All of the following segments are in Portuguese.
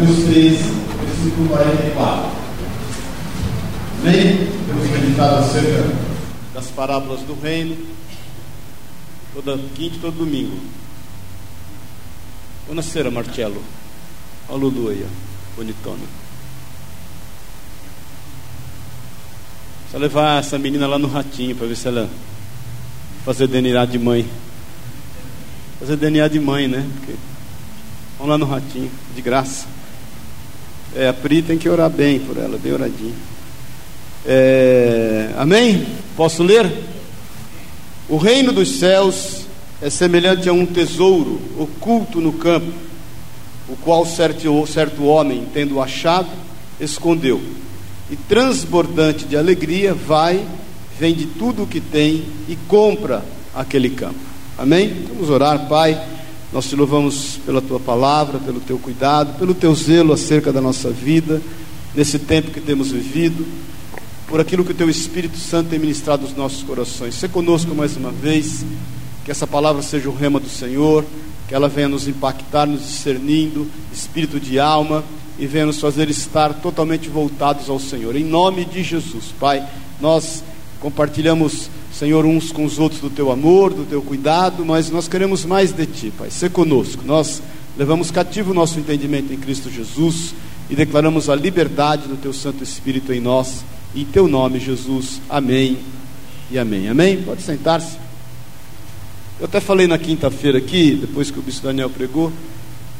Mateus 13, versículo 44. Amém? Temos meditado acerca das parábolas do reino, toda quinta e todo domingo. Buonasera, Marcello. Olha o Lulu aí, ó, bonitona. Só levar essa menina lá no ratinho para ver se ela fazer DNA de mãe. Fazer DNA de mãe, né? Porque... Vamos lá no ratinho, de graça. É, a Pri tem que orar bem por ela, bem oradinho. É, amém? Posso ler? O reino dos céus é semelhante a um tesouro oculto no campo, o qual certo, certo homem, tendo achado, escondeu. E transbordante de alegria, vai, vende tudo o que tem e compra aquele campo. Amém? Vamos orar, Pai. Nós te louvamos pela tua palavra, pelo teu cuidado, pelo teu zelo acerca da nossa vida, nesse tempo que temos vivido, por aquilo que o teu Espírito Santo tem ministrado nos nossos corações. Se conosco mais uma vez, que essa palavra seja o rema do Senhor, que ela venha nos impactar, nos discernindo, espírito de alma, e venha nos fazer estar totalmente voltados ao Senhor. Em nome de Jesus, Pai, nós compartilhamos Senhor, uns com os outros do teu amor, do teu cuidado, mas nós queremos mais de ti, Pai. Ser conosco. Nós levamos cativo o nosso entendimento em Cristo Jesus e declaramos a liberdade do teu Santo Espírito em nós. Em teu nome, Jesus. Amém e amém. Amém? Pode sentar-se. Eu até falei na quinta-feira aqui, depois que o bispo Daniel pregou,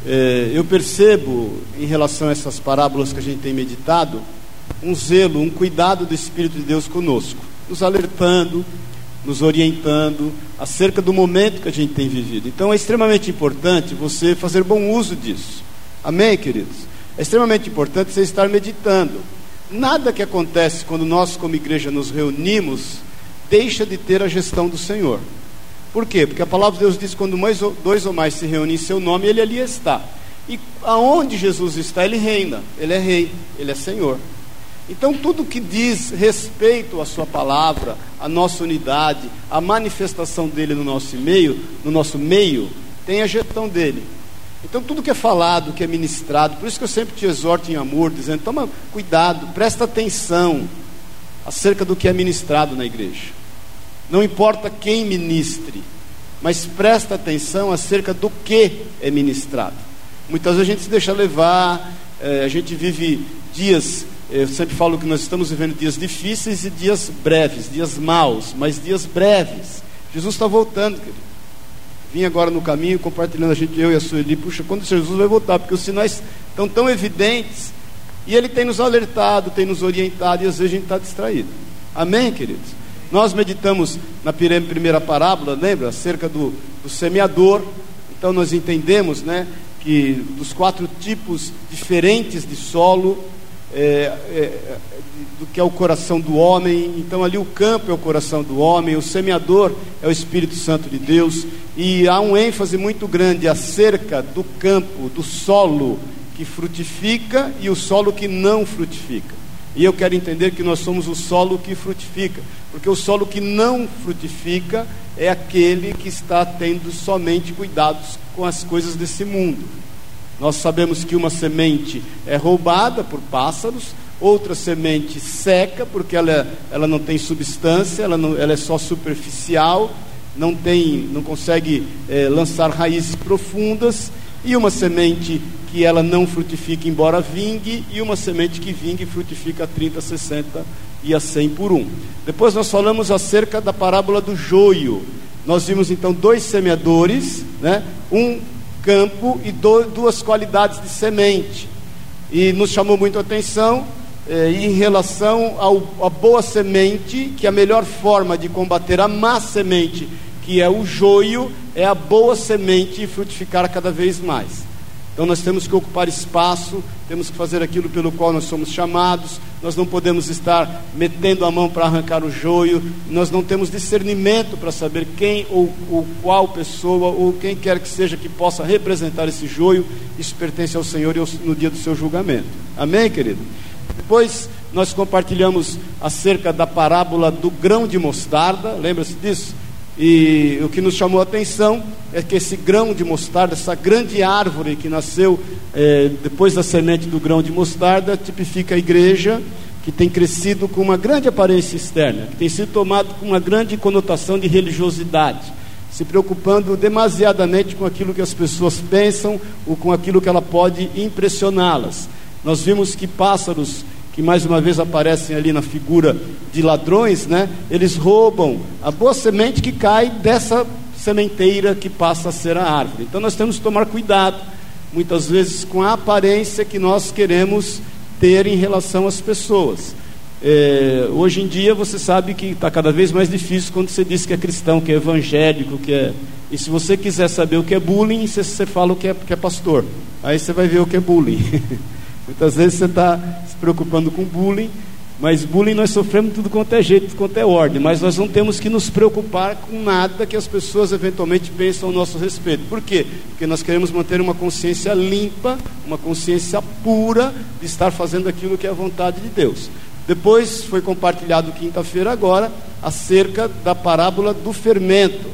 é, eu percebo em relação a essas parábolas que a gente tem meditado, um zelo, um cuidado do Espírito de Deus conosco, nos alertando, nos orientando acerca do momento que a gente tem vivido. Então é extremamente importante você fazer bom uso disso. Amém, queridos? É extremamente importante você estar meditando. Nada que acontece quando nós, como igreja, nos reunimos, deixa de ter a gestão do Senhor. Por quê? Porque a palavra de Deus diz: quando mais dois ou mais se reúnem em seu nome, Ele ali está. E aonde Jesus está, Ele reina. Ele é Rei, Ele é Senhor. Então, tudo que diz respeito à Sua palavra, à nossa unidade, à manifestação dele no nosso meio, no nosso meio, tem a gestão dele. Então, tudo que é falado, que é ministrado, por isso que eu sempre te exorto em amor, dizendo: toma cuidado, presta atenção acerca do que é ministrado na igreja. Não importa quem ministre, mas presta atenção acerca do que é ministrado. Muitas vezes a gente se deixa levar, é, a gente vive dias eu sempre falo que nós estamos vivendo dias difíceis e dias breves, dias maus, mas dias breves. Jesus está voltando, querido. Vim agora no caminho compartilhando a gente, eu e a Sueli, puxa, quando Jesus vai voltar? Porque os sinais estão tão evidentes e Ele tem nos alertado, tem nos orientado e às vezes a gente está distraído. Amém, queridos? Nós meditamos na primeira parábola, lembra? Acerca do, do semeador. Então nós entendemos, né? Que dos quatro tipos diferentes de solo, é, é, do que é o coração do homem. Então, ali o campo é o coração do homem, o semeador é o Espírito Santo de Deus, e há um ênfase muito grande acerca do campo, do solo que frutifica e o solo que não frutifica. E eu quero entender que nós somos o solo que frutifica, porque o solo que não frutifica é aquele que está tendo somente cuidados com as coisas desse mundo. Nós sabemos que uma semente é roubada por pássaros, outra semente seca, porque ela, ela não tem substância, ela, não, ela é só superficial, não, tem, não consegue é, lançar raízes profundas, e uma semente que ela não frutifica, embora vingue, e uma semente que vingue frutifica a 30, 60 e a 100 por um. Depois nós falamos acerca da parábola do joio. Nós vimos então dois semeadores, né? um campo e duas qualidades de semente. E nos chamou muito a atenção eh, em relação à boa semente, que a melhor forma de combater a má semente, que é o joio, é a boa semente frutificar cada vez mais. Então nós temos que ocupar espaço, temos que fazer aquilo pelo qual nós somos chamados, nós não podemos estar metendo a mão para arrancar o joio, nós não temos discernimento para saber quem ou, ou qual pessoa ou quem quer que seja que possa representar esse joio, isso pertence ao Senhor no dia do seu julgamento. Amém, querido? Depois nós compartilhamos acerca da parábola do grão de mostarda, lembra-se disso? E o que nos chamou a atenção é que esse grão de mostarda, essa grande árvore que nasceu é, depois da semente do grão de mostarda, tipifica a igreja que tem crescido com uma grande aparência externa, que tem sido tomado com uma grande conotação de religiosidade, se preocupando demasiadamente com aquilo que as pessoas pensam ou com aquilo que ela pode impressioná-las. Nós vimos que pássaros que mais uma vez aparecem ali na figura de ladrões, né? Eles roubam a boa semente que cai dessa sementeira que passa a ser a árvore. Então nós temos que tomar cuidado, muitas vezes, com a aparência que nós queremos ter em relação às pessoas. É, hoje em dia você sabe que está cada vez mais difícil quando você diz que é cristão, que é evangélico, que é. E se você quiser saber o que é bullying, você, você fala o que é, que é pastor. Aí você vai ver o que é bullying. Muitas vezes você está se preocupando com bullying, mas bullying nós sofremos tudo quanto é jeito, tudo quanto é ordem. Mas nós não temos que nos preocupar com nada que as pessoas eventualmente pensam ao nosso respeito. Por quê? Porque nós queremos manter uma consciência limpa, uma consciência pura de estar fazendo aquilo que é a vontade de Deus. Depois foi compartilhado quinta-feira agora acerca da parábola do fermento.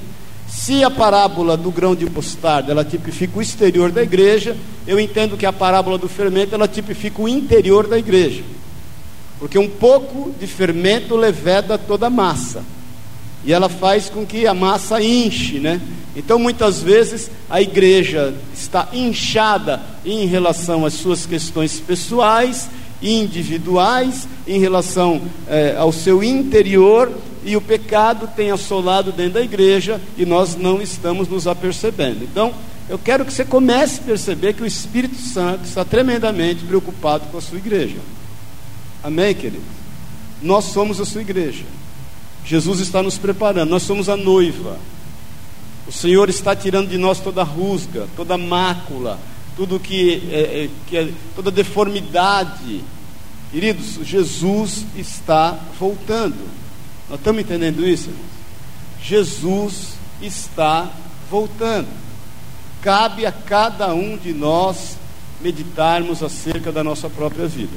Se a parábola do grão de mostarda ela tipifica o exterior da igreja, eu entendo que a parábola do fermento ela tipifica o interior da igreja. Porque um pouco de fermento leveda toda a massa. E ela faz com que a massa inche, né? Então muitas vezes a igreja está inchada em relação às suas questões pessoais, individuais, em relação eh, ao seu interior, e o pecado tem assolado dentro da igreja e nós não estamos nos apercebendo. Então, eu quero que você comece a perceber que o Espírito Santo está tremendamente preocupado com a sua igreja. Amém, querido? Nós somos a sua igreja. Jesus está nos preparando, nós somos a noiva. O Senhor está tirando de nós toda rusga, toda mácula, tudo que é, é, que é toda deformidade. Queridos, Jesus está voltando. Nós estamos entendendo isso? Jesus está voltando. Cabe a cada um de nós meditarmos acerca da nossa própria vida.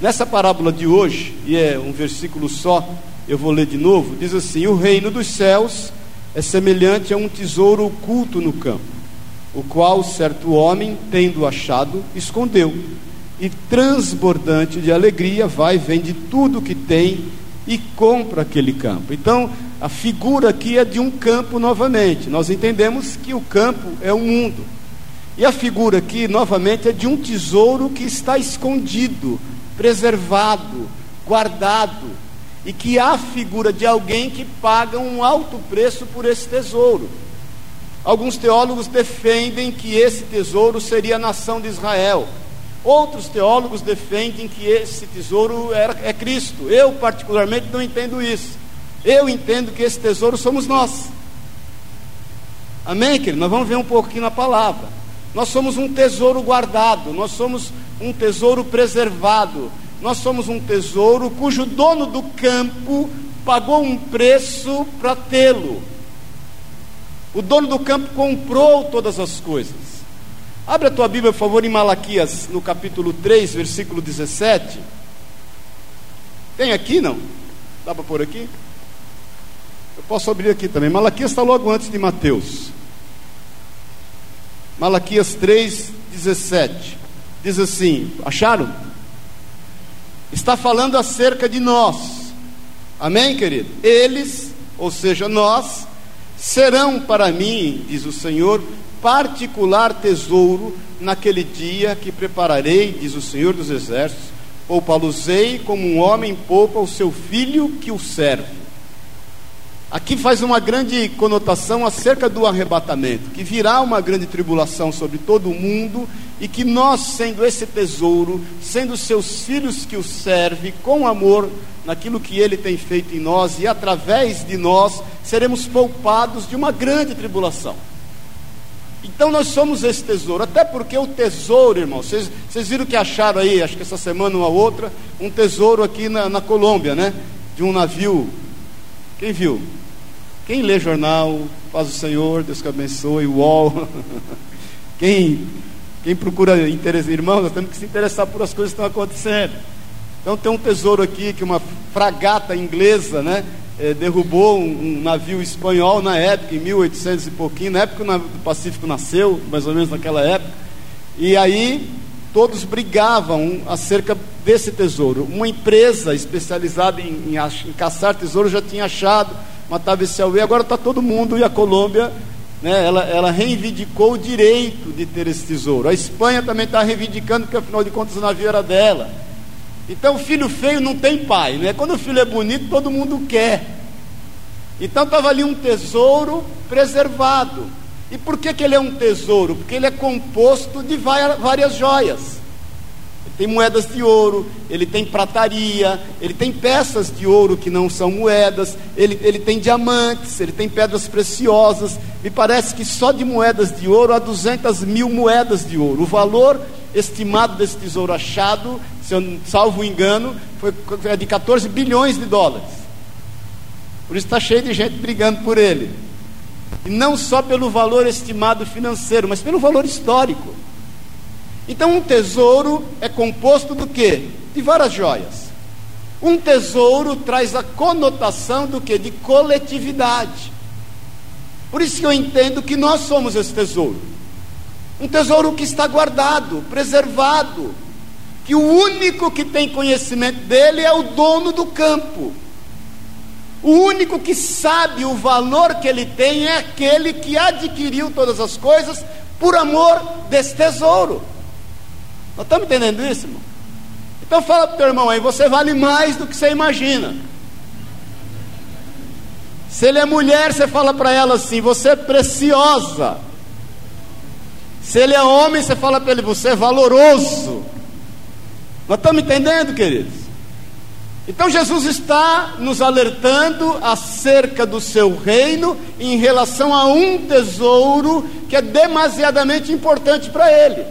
Nessa parábola de hoje, e é um versículo só, eu vou ler de novo, diz assim: O reino dos céus é semelhante a um tesouro oculto no campo, o qual certo homem, tendo achado, escondeu, e transbordante de alegria, vai, vende tudo o que tem e compra aquele campo. Então, a figura aqui é de um campo novamente. Nós entendemos que o campo é o mundo. E a figura aqui, novamente, é de um tesouro que está escondido, preservado, guardado. E que há a figura de alguém que paga um alto preço por esse tesouro. Alguns teólogos defendem que esse tesouro seria a nação de Israel. Outros teólogos defendem que esse tesouro é Cristo. Eu, particularmente, não entendo isso. Eu entendo que esse tesouro somos nós. Amém, querido? Nós vamos ver um aqui na palavra. Nós somos um tesouro guardado, nós somos um tesouro preservado, nós somos um tesouro cujo dono do campo pagou um preço para tê-lo. O dono do campo comprou todas as coisas. Abre a tua Bíblia, por favor, em Malaquias, no capítulo 3, versículo 17. Tem aqui, não? Dá para pôr aqui? Eu posso abrir aqui também. Malaquias está logo antes de Mateus. Malaquias 3, 17. Diz assim: Acharam? Está falando acerca de nós. Amém, querido? Eles, ou seja, nós, serão para mim, diz o Senhor, particular tesouro naquele dia que prepararei, diz o Senhor dos Exércitos, poupá-los-ei como um homem poupa o seu filho que o serve. Aqui faz uma grande conotação acerca do arrebatamento, que virá uma grande tribulação sobre todo o mundo e que nós, sendo esse tesouro, sendo seus filhos que o serve com amor naquilo que ele tem feito em nós e através de nós, seremos poupados de uma grande tribulação. Então nós somos esse tesouro, até porque o tesouro, irmão, vocês, vocês viram que acharam aí, acho que essa semana uma outra, um tesouro aqui na, na Colômbia, né? De um navio. Quem viu? Quem lê jornal, faz o Senhor, Deus que abençoe, UOL. quem, quem procura interesse, irmão, nós temos que se interessar por as coisas que estão acontecendo. Então tem um tesouro aqui que uma fragata inglesa, né? Eh, derrubou um, um, navio espanhol na época, em 1800 e pouquinho, na época que o Pacífico nasceu, mais ou menos naquela época. E aí todos brigavam acerca desse tesouro. Uma empresa especializada em, em, em caçar tesouro já tinha achado, matava esse auê, agora está todo mundo, e a Colômbia né, ela, ela, reivindicou o direito de ter esse tesouro. A Espanha também está reivindicando, porque afinal de contas o navio era dela. Então, filho feio não tem pai, né? Quando o filho é bonito, todo mundo quer. Então, estava ali um tesouro preservado. E por que, que ele é um tesouro? Porque ele é composto de várias joias. Ele tem moedas de ouro, ele tem prataria, ele tem peças de ouro que não são moedas, ele, ele tem diamantes, ele tem pedras preciosas. Me parece que só de moedas de ouro há 200 mil moedas de ouro. O valor estimado desse tesouro achado, se eu salvo o engano, foi é de 14 bilhões de dólares. Por isso está cheio de gente brigando por ele. E não só pelo valor estimado financeiro, mas pelo valor histórico. Então, um tesouro é composto do que? De várias joias. Um tesouro traz a conotação do que? De coletividade. Por isso que eu entendo que nós somos esse tesouro. Um tesouro que está guardado, preservado, que o único que tem conhecimento dele é o dono do campo. O único que sabe o valor que ele tem é aquele que adquiriu todas as coisas por amor desse tesouro. Nós estamos entendendo isso, irmão? Então fala para o teu irmão aí, você vale mais do que você imagina. Se ele é mulher, você fala para ela assim, você é preciosa. Se ele é homem, você fala para ele, você é valoroso. Nós estamos entendendo, queridos? Então Jesus está nos alertando acerca do seu reino em relação a um tesouro que é demasiadamente importante para ele.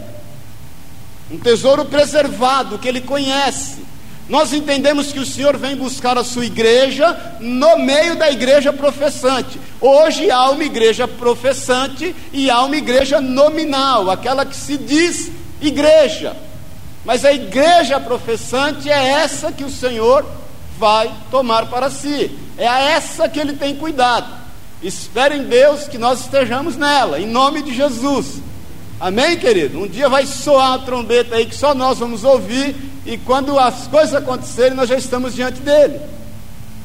Um tesouro preservado que ele conhece. Nós entendemos que o Senhor vem buscar a sua igreja no meio da igreja professante. Hoje há uma igreja professante e há uma igreja nominal, aquela que se diz igreja. Mas a igreja professante é essa que o Senhor vai tomar para si. É a essa que ele tem cuidado. Espere em Deus que nós estejamos nela, em nome de Jesus. Amém, querido? Um dia vai soar a trombeta aí que só nós vamos ouvir, e quando as coisas acontecerem, nós já estamos diante dele.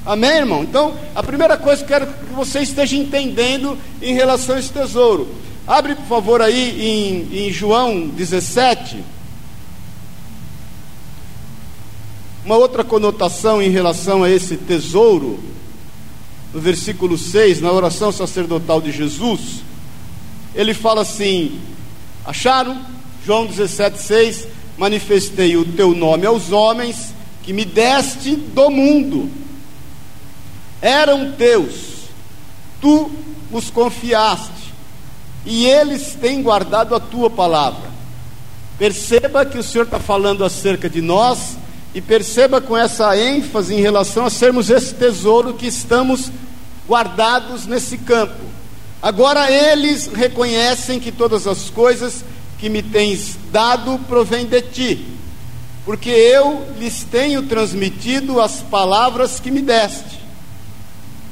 Amém, irmão? Então, a primeira coisa que eu quero que você esteja entendendo em relação a esse tesouro. Abre, por favor, aí em, em João 17. Uma outra conotação em relação a esse tesouro, no versículo 6, na oração sacerdotal de Jesus, ele fala assim: Acharam? João 17, 6: Manifestei o teu nome aos homens que me deste do mundo, eram teus, tu os confiaste, e eles têm guardado a tua palavra. Perceba que o Senhor está falando acerca de nós e perceba com essa ênfase em relação a sermos esse tesouro que estamos guardados nesse campo. Agora eles reconhecem que todas as coisas que me tens dado provêm de ti, porque eu lhes tenho transmitido as palavras que me deste.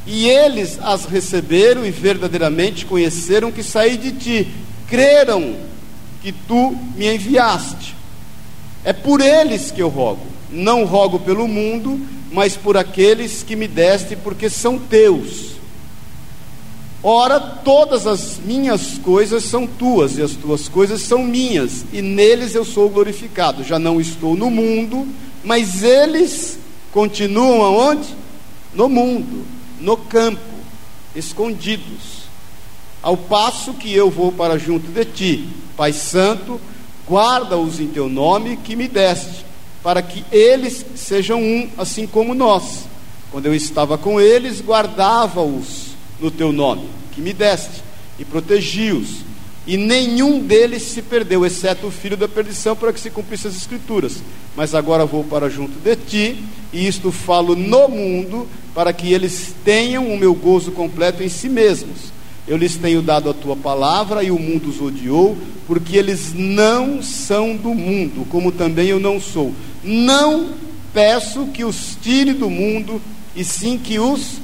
E eles as receberam e verdadeiramente conheceram que saí de ti, creram que tu me enviaste. É por eles que eu rogo não rogo pelo mundo, mas por aqueles que me deste, porque são teus. Ora, todas as minhas coisas são tuas, e as tuas coisas são minhas, e neles eu sou glorificado. Já não estou no mundo, mas eles continuam aonde? No mundo, no campo, escondidos. Ao passo que eu vou para junto de ti, Pai Santo, guarda-os em teu nome que me deste para que eles sejam um, assim como nós. Quando eu estava com eles, guardava-os no teu nome, que me deste, e protegi-os. E nenhum deles se perdeu, exceto o filho da perdição, para que se cumprissem as escrituras. Mas agora vou para junto de ti, e isto falo no mundo, para que eles tenham o meu gozo completo em si mesmos. Eu lhes tenho dado a tua palavra e o mundo os odiou, porque eles não são do mundo, como também eu não sou. Não peço que os tire do mundo, e sim que os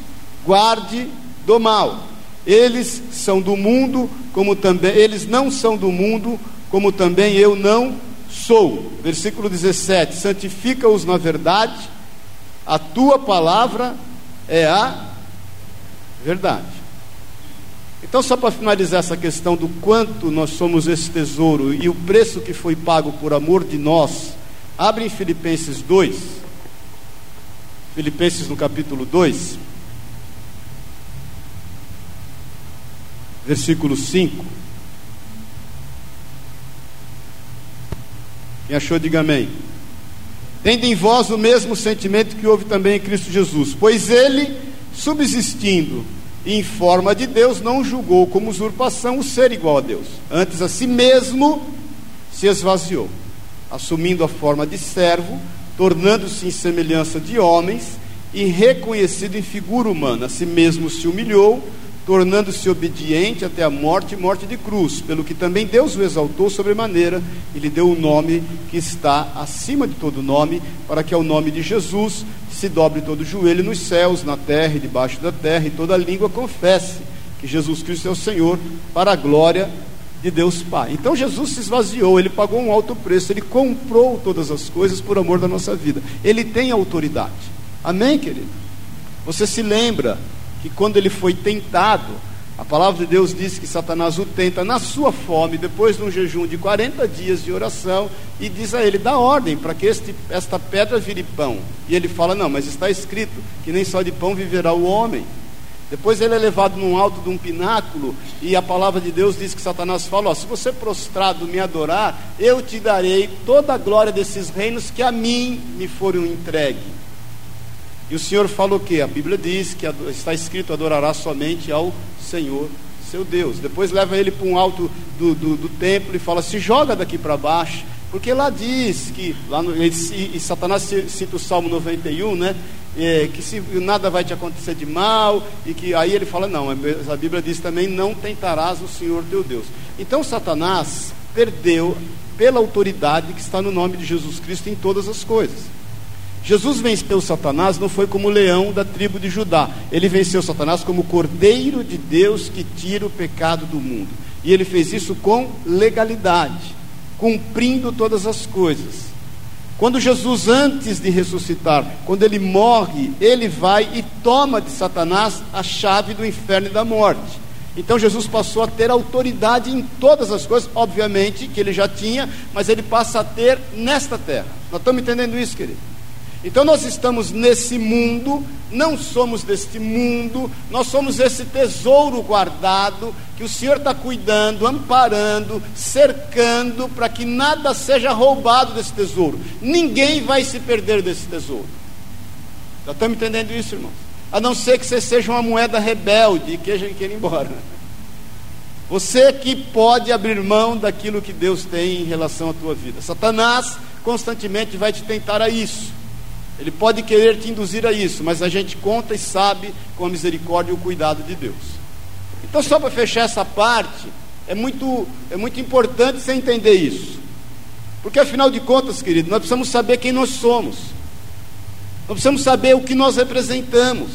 guarde do mal. Eles são do mundo, como também eles não são do mundo, como também eu não sou. Versículo 17: Santifica-os na verdade, a tua palavra é a verdade. Então, só para finalizar essa questão do quanto nós somos esse tesouro e o preço que foi pago por amor de nós, abre em Filipenses 2, Filipenses no capítulo 2, versículo 5. Quem achou, diga amém. Tende em vós o mesmo sentimento que houve também em Cristo Jesus, pois ele, subsistindo em forma de Deus, não julgou como usurpação o ser igual a Deus. Antes a si mesmo se esvaziou, assumindo a forma de servo, tornando-se em semelhança de homens e reconhecido em figura humana. A si mesmo se humilhou tornando-se obediente até a morte e morte de cruz, pelo que também Deus o exaltou sobremaneira e lhe deu o um nome que está acima de todo nome, para que ao nome de Jesus se dobre todo o joelho nos céus, na terra e debaixo da terra, e toda língua confesse que Jesus Cristo é o Senhor, para a glória de Deus Pai. Então Jesus se esvaziou, ele pagou um alto preço, ele comprou todas as coisas por amor da nossa vida. Ele tem autoridade. Amém, querido? Você se lembra que quando ele foi tentado, a palavra de Deus diz que Satanás o tenta na sua fome, depois de um jejum de 40 dias de oração, e diz a ele: dá ordem para que este, esta pedra vire pão. E ele fala: não, mas está escrito que nem só de pão viverá o homem. Depois ele é levado num alto de um pináculo, e a palavra de Deus diz que Satanás fala: se você prostrado me adorar, eu te darei toda a glória desses reinos que a mim me foram entregues. E o Senhor falou o que? A Bíblia diz que está escrito: adorará somente ao Senhor, seu Deus. Depois leva ele para um alto do, do, do templo e fala: se joga daqui para baixo. Porque lá diz que, lá no, e Satanás cita o Salmo 91, né? É, que se nada vai te acontecer de mal, e que aí ele fala: não, a Bíblia diz também: não tentarás o Senhor teu Deus. Então Satanás perdeu pela autoridade que está no nome de Jesus Cristo em todas as coisas. Jesus venceu Satanás não foi como leão da tribo de Judá. Ele venceu Satanás como cordeiro de Deus que tira o pecado do mundo. E ele fez isso com legalidade, cumprindo todas as coisas. Quando Jesus, antes de ressuscitar, quando ele morre, ele vai e toma de Satanás a chave do inferno e da morte. Então Jesus passou a ter autoridade em todas as coisas, obviamente que ele já tinha, mas ele passa a ter nesta terra. Nós estamos entendendo isso, querido? Então nós estamos nesse mundo, não somos deste mundo, nós somos esse tesouro guardado que o Senhor está cuidando, amparando, cercando, para que nada seja roubado desse tesouro. Ninguém vai se perder desse tesouro. Já estamos entendendo isso, irmãos? A não ser que você seja uma moeda rebelde e queira ir embora. Você que pode abrir mão daquilo que Deus tem em relação à tua vida. Satanás constantemente vai te tentar a isso. Ele pode querer te induzir a isso, mas a gente conta e sabe com a misericórdia e o cuidado de Deus. Então, só para fechar essa parte, é muito, é muito importante você entender isso. Porque afinal de contas, querido, nós precisamos saber quem nós somos. Nós precisamos saber o que nós representamos.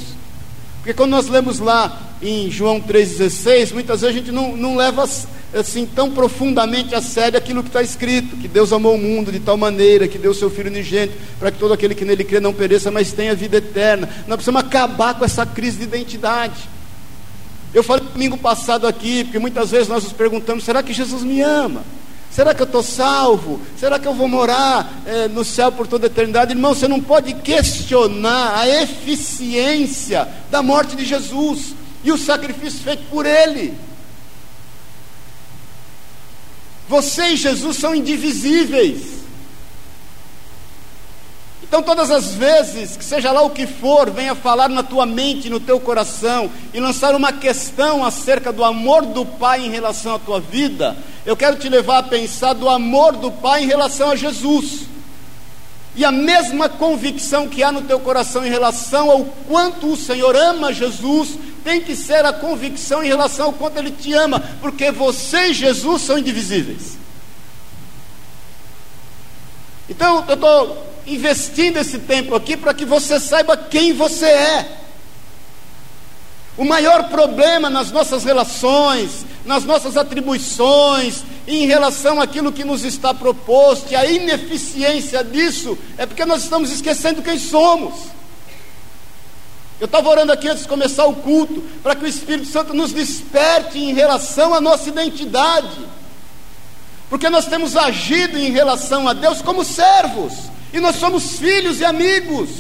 Porque quando nós lemos lá em João 3,16, muitas vezes a gente não, não leva assim tão profundamente a sério aquilo que está escrito, que Deus amou o mundo de tal maneira que deu seu Filho unigênito, para que todo aquele que nele crê não pereça, mas tenha vida eterna. Nós precisamos acabar com essa crise de identidade. Eu falei domingo passado aqui, porque muitas vezes nós nos perguntamos: será que Jesus me ama? Será que eu estou salvo? Será que eu vou morar é, no céu por toda a eternidade? Irmão, você não pode questionar a eficiência da morte de Jesus e o sacrifício feito por Ele. Você e Jesus são indivisíveis. Então, todas as vezes que seja lá o que for, venha falar na tua mente, no teu coração e lançar uma questão acerca do amor do Pai em relação à tua vida, eu quero te levar a pensar do amor do Pai em relação a Jesus. E a mesma convicção que há no teu coração em relação ao quanto o Senhor ama Jesus, tem que ser a convicção em relação ao quanto Ele te ama, porque você e Jesus são indivisíveis. Então, eu estou investindo esse tempo aqui para que você saiba quem você é. O maior problema nas nossas relações, nas nossas atribuições, em relação àquilo que nos está proposto, e a ineficiência disso, é porque nós estamos esquecendo quem somos. Eu estava orando aqui antes de começar o culto, para que o Espírito Santo nos desperte em relação à nossa identidade, porque nós temos agido em relação a Deus como servos, e nós somos filhos e amigos.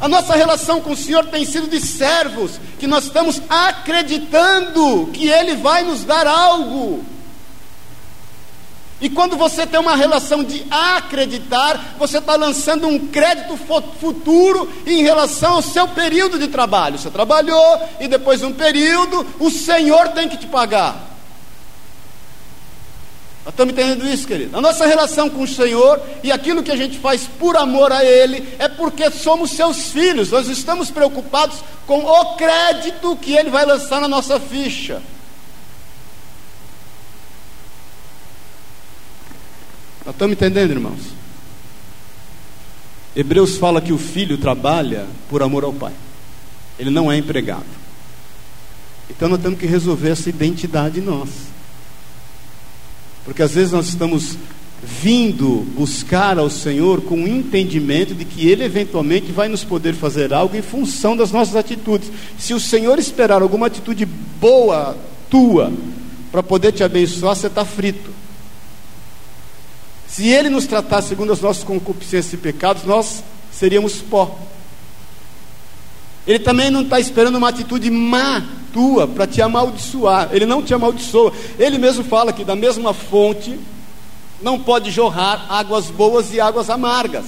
A nossa relação com o Senhor tem sido de servos, que nós estamos acreditando que Ele vai nos dar algo. E quando você tem uma relação de acreditar, você está lançando um crédito futuro em relação ao seu período de trabalho. Você trabalhou e depois de um período, o Senhor tem que te pagar. Nós estamos entendendo isso, querido? A nossa relação com o Senhor e aquilo que a gente faz por amor a Ele é porque somos seus filhos. Nós estamos preocupados com o crédito que Ele vai lançar na nossa ficha. Nós estamos entendendo, irmãos? Hebreus fala que o filho trabalha por amor ao pai. Ele não é empregado. Então nós temos que resolver essa identidade nossa. Porque às vezes nós estamos vindo buscar ao Senhor com o entendimento de que Ele eventualmente vai nos poder fazer algo em função das nossas atitudes. Se o Senhor esperar alguma atitude boa tua para poder te abençoar, você está frito. Se Ele nos tratar segundo as nossas concupiscências e pecados, nós seríamos pó. Ele também não está esperando uma atitude má tua para te amaldiçoar. Ele não te amaldiçoa. Ele mesmo fala que da mesma fonte não pode jorrar águas boas e águas amargas.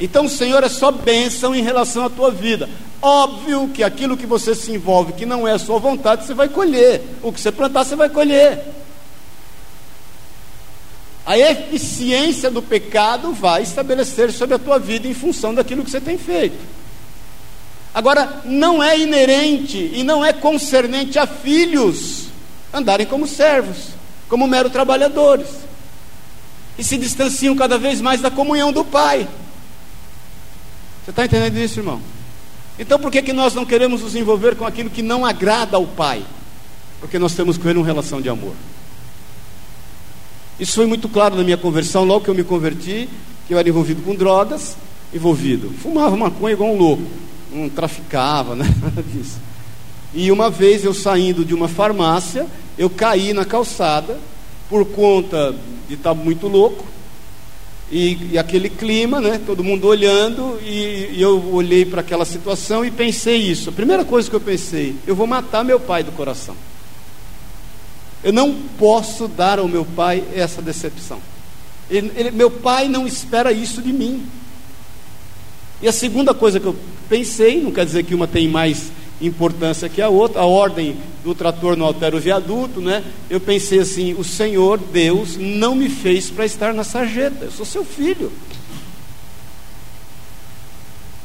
Então o Senhor é só bênção em relação à tua vida. Óbvio que aquilo que você se envolve, que não é a sua vontade, você vai colher. O que você plantar, você vai colher. A eficiência do pecado vai estabelecer sobre a tua vida em função daquilo que você tem feito. Agora, não é inerente e não é concernente a filhos andarem como servos, como mero trabalhadores, e se distanciam cada vez mais da comunhão do Pai. Você está entendendo isso, irmão? Então, por que, que nós não queremos nos envolver com aquilo que não agrada ao Pai? Porque nós temos com Ele uma relação de amor. Isso foi muito claro na minha conversão, logo que eu me converti, que eu era envolvido com drogas, envolvido. Fumava maconha igual um louco não traficava, né? nada disso. E uma vez eu saindo de uma farmácia, eu caí na calçada por conta de estar muito louco. E, e aquele clima, né? Todo mundo olhando, e, e eu olhei para aquela situação e pensei isso. A primeira coisa que eu pensei, eu vou matar meu pai do coração. Eu não posso dar ao meu pai essa decepção. Ele, ele, meu pai não espera isso de mim. E a segunda coisa que eu pensei, não quer dizer que uma tem mais importância que a outra, a ordem do trator não altera o viaduto, né? Eu pensei assim: o Senhor Deus não me fez para estar na sarjeta, eu sou seu filho.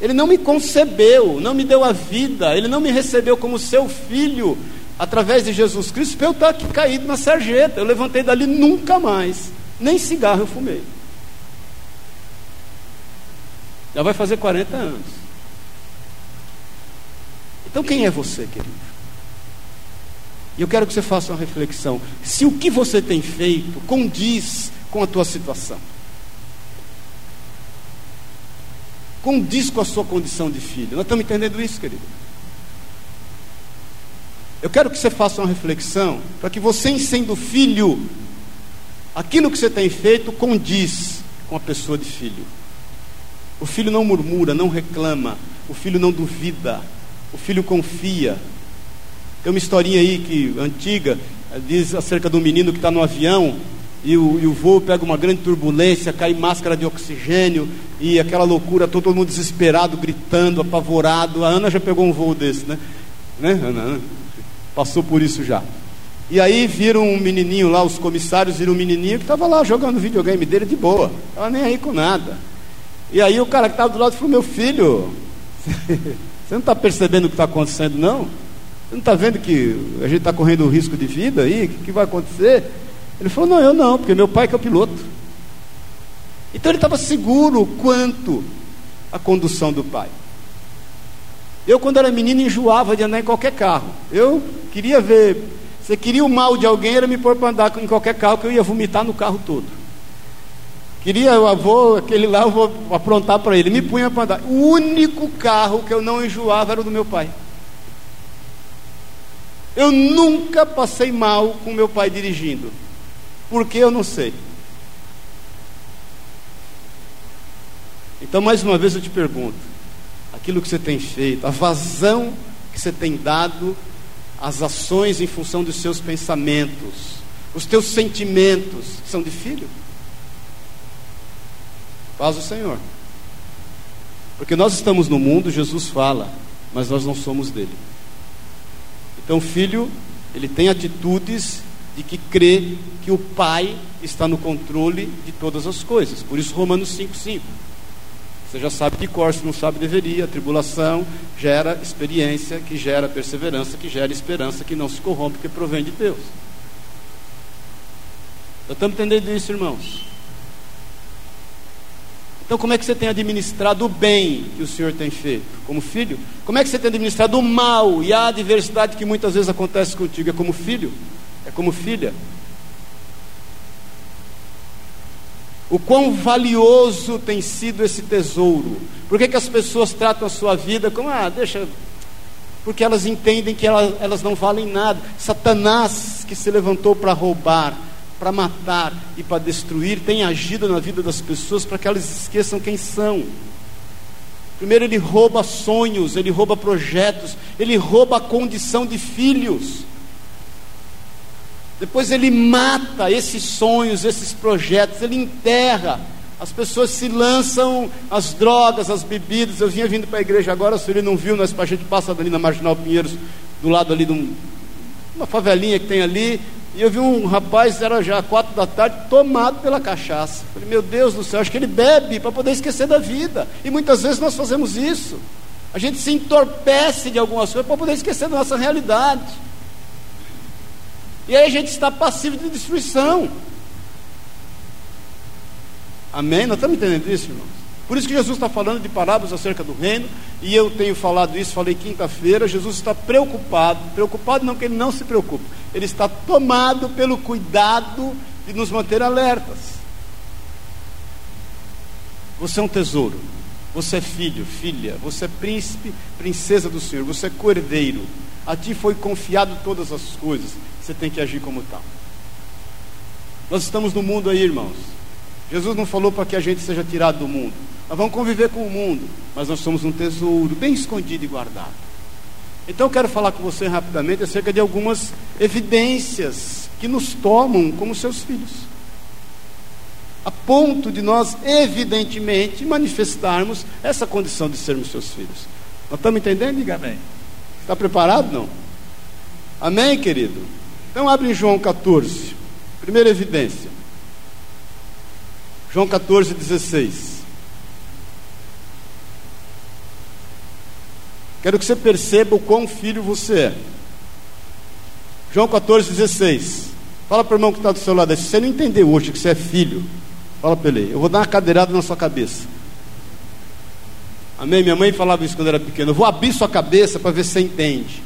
Ele não me concebeu, não me deu a vida, ele não me recebeu como seu filho através de Jesus Cristo para eu estar aqui caído na sarjeta. Eu levantei dali nunca mais, nem cigarro eu fumei. Já vai fazer 40 anos. Então quem é você, querido? E eu quero que você faça uma reflexão. Se o que você tem feito condiz com a tua situação, condiz com a sua condição de filho. Nós estamos entendendo isso, querido? Eu quero que você faça uma reflexão para que você, sendo filho, aquilo que você tem feito condiz com a pessoa de filho. O filho não murmura, não reclama, o filho não duvida, o filho confia. Tem uma historinha aí que antiga diz acerca do menino que está no avião e o, e o voo pega uma grande turbulência, cai máscara de oxigênio e aquela loucura, todo mundo desesperado, gritando, apavorado. A Ana já pegou um voo desse, né? Né, Ana? Passou por isso já. E aí viram um menininho lá, os comissários viram um menininho que estava lá jogando videogame dele de boa, estava nem aí com nada. E aí o cara que estava do lado falou: Meu filho, você não está percebendo o que está acontecendo, não? Você não está vendo que a gente está correndo um risco de vida aí? O que, que vai acontecer? Ele falou: Não, eu não, porque meu pai que é o piloto. Então ele estava seguro quanto à condução do pai. Eu, quando era menino, enjoava de andar em qualquer carro. Eu queria ver. Você queria o mal de alguém, era me pôr para andar em qualquer carro, que eu ia vomitar no carro todo. Queria o avô, aquele lá, eu vou aprontar para ele. Me punha para andar. O único carro que eu não enjoava era o do meu pai. Eu nunca passei mal com meu pai dirigindo. Por que eu não sei? Então, mais uma vez eu te pergunto: aquilo que você tem feito, a vazão que você tem dado às ações em função dos seus pensamentos, os teus sentimentos, são de filho? Paz o Senhor. Porque nós estamos no mundo, Jesus fala, mas nós não somos dele. Então, filho, ele tem atitudes de que crê que o pai está no controle de todas as coisas. Por isso, Romanos 5,5. Você já sabe de cor, se não sabe, deveria. A tribulação gera experiência, que gera perseverança, que gera esperança, que não se corrompe, que provém de Deus. Nós estamos entendendo isso, irmãos? Então, como é que você tem administrado o bem que o Senhor tem feito como filho? Como é que você tem administrado o mal e a adversidade que muitas vezes acontece contigo? É como filho? É como filha? O quão valioso tem sido esse tesouro? Por que, que as pessoas tratam a sua vida como, ah, deixa. Porque elas entendem que elas, elas não valem nada. Satanás que se levantou para roubar, para matar e para destruir, tem agido na vida das pessoas para que elas esqueçam quem são. Primeiro, ele rouba sonhos, ele rouba projetos, ele rouba a condição de filhos. Depois, ele mata esses sonhos, esses projetos, ele enterra. As pessoas se lançam as drogas, as bebidas. Eu vinha vindo para a igreja agora, se ele não viu, nós, a gente passa ali na Marginal Pinheiros, do lado ali de um, uma favelinha que tem ali, e eu vi um rapaz, era já quatro da tarde, tomado pela cachaça. Falei, meu Deus do céu, acho que ele bebe para poder esquecer da vida. E muitas vezes nós fazemos isso. A gente se entorpece de algumas coisas para poder esquecer da nossa realidade. E aí a gente está passivo de destruição. Amém? Nós estamos entendendo isso, irmãos? Por isso que Jesus está falando de parábolas acerca do reino, e eu tenho falado isso, falei quinta-feira, Jesus está preocupado, preocupado não que ele não se preocupa, ele está tomado pelo cuidado de nos manter alertas. Você é um tesouro, você é filho, filha, você é príncipe, princesa do Senhor, você é cordeiro, a ti foi confiado todas as coisas, você tem que agir como tal. Nós estamos no mundo aí, irmãos. Jesus não falou para que a gente seja tirado do mundo. Nós vamos conviver com o mundo, mas nós somos um tesouro bem escondido e guardado. Então eu quero falar com você rapidamente acerca de algumas evidências que nos tomam como seus filhos. A ponto de nós, evidentemente, manifestarmos essa condição de sermos seus filhos. Nós estamos entendendo? Diga amém. Está preparado? Não? Amém, querido? Então abre João 14. Primeira evidência. João 14, 16. Quero que você perceba o quão filho você é. João 14, 16. Fala para o irmão que está do seu lado. Se você não entender hoje que você é filho, fala para ele. Eu vou dar uma cadeirada na sua cabeça. Amém? Minha mãe falava isso quando era pequeno. Eu vou abrir sua cabeça para ver se você entende.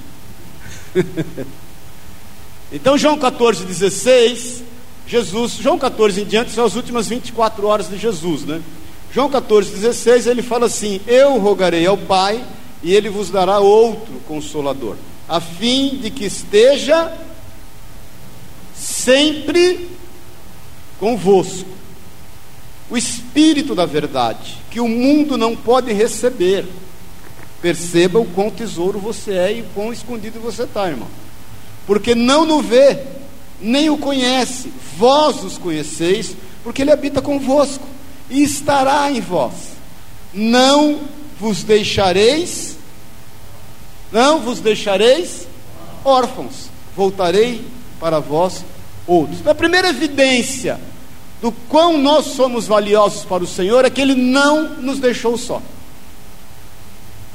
então, João 14, 16. Jesus, João 14 em diante são as últimas 24 horas de Jesus, né? João 14, 16, ele fala assim: Eu rogarei ao Pai e ele vos dará outro consolador, a fim de que esteja sempre convosco. O Espírito da verdade, que o mundo não pode receber. Perceba o quão tesouro você é e o quão escondido você está, irmão. Porque não no vê, nem o conhece, vós os conheceis, porque ele habita convosco e estará em vós. Não vos deixareis, não vos deixareis órfãos, voltarei para vós outros. Então, a primeira evidência do quão nós somos valiosos para o Senhor é que Ele não nos deixou só.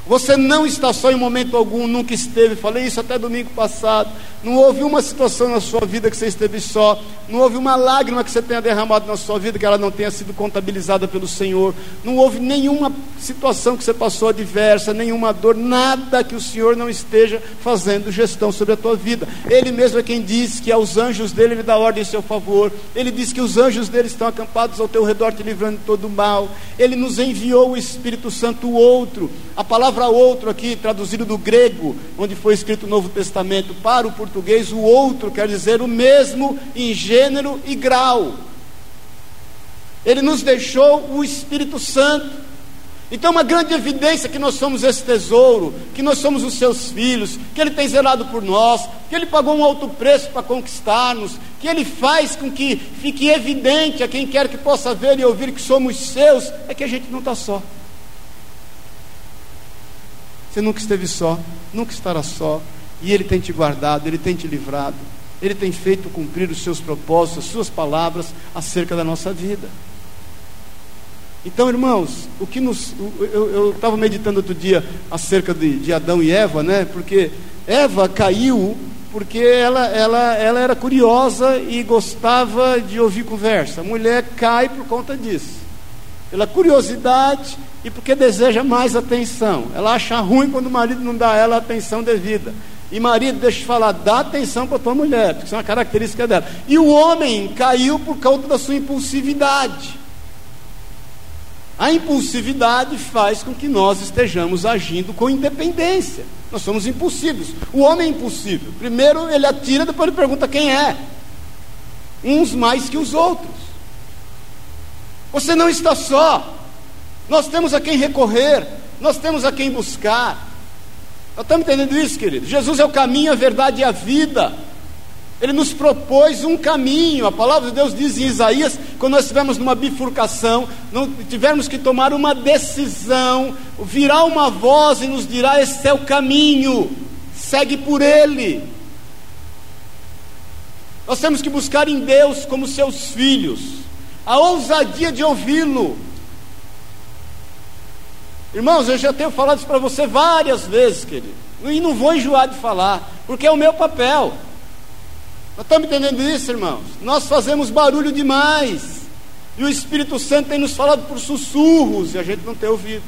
Você não está só em momento algum, nunca esteve. Falei isso até domingo passado. Não houve uma situação na sua vida que você esteve só. Não houve uma lágrima que você tenha derramado na sua vida que ela não tenha sido contabilizada pelo Senhor. Não houve nenhuma situação que você passou adversa, nenhuma dor, nada que o Senhor não esteja fazendo gestão sobre a tua vida. Ele mesmo é quem diz que aos anjos dele ele dá ordem em seu favor. Ele diz que os anjos dele estão acampados ao teu redor, te livrando de todo mal. Ele nos enviou o Espírito Santo, o outro. A palavra outro aqui, traduzido do grego, onde foi escrito o Novo Testamento, para o português o outro quer dizer o mesmo em gênero e grau. Ele nos deixou o Espírito Santo. Então, uma grande evidência que nós somos esse tesouro, que nós somos os seus filhos, que Ele tem zelado por nós, que Ele pagou um alto preço para conquistar-nos, que Ele faz com que fique evidente a quem quer que possa ver e ouvir que somos seus, é que a gente não está só. Você nunca esteve só, nunca estará só, e Ele tem te guardado, Ele tem te livrado, Ele tem feito cumprir os seus propósitos, as suas palavras acerca da nossa vida. Então, irmãos, o que nos. Eu estava meditando outro dia acerca de, de Adão e Eva, né? Porque Eva caiu porque ela, ela, ela era curiosa e gostava de ouvir conversa. A mulher cai por conta disso. Pela curiosidade e porque deseja mais atenção. Ela acha ruim quando o marido não dá a ela a atenção devida. E marido, deixa eu te falar, dá atenção para tua mulher, porque isso é uma característica dela. E o homem caiu por causa da sua impulsividade. A impulsividade faz com que nós estejamos agindo com independência. Nós somos impulsivos. O homem é impulsivo. Primeiro ele atira, depois ele pergunta quem é. Uns mais que os outros. Você não está só. Nós temos a quem recorrer, nós temos a quem buscar. Nós estamos entendendo isso, querido? Jesus é o caminho, a verdade e a vida. Ele nos propôs um caminho. A palavra de Deus diz em Isaías, quando nós estivermos numa bifurcação, não tivermos que tomar uma decisão, virá uma voz e nos dirá: esse é o caminho, segue por ele. Nós temos que buscar em Deus como seus filhos, a ousadia de ouvi-lo, Irmãos, eu já tenho falado isso para você várias vezes, querido. E não vou enjoar de falar, porque é o meu papel. Nós estamos entendendo isso, irmãos? Nós fazemos barulho demais. E o Espírito Santo tem nos falado por sussurros e a gente não tem ouvido.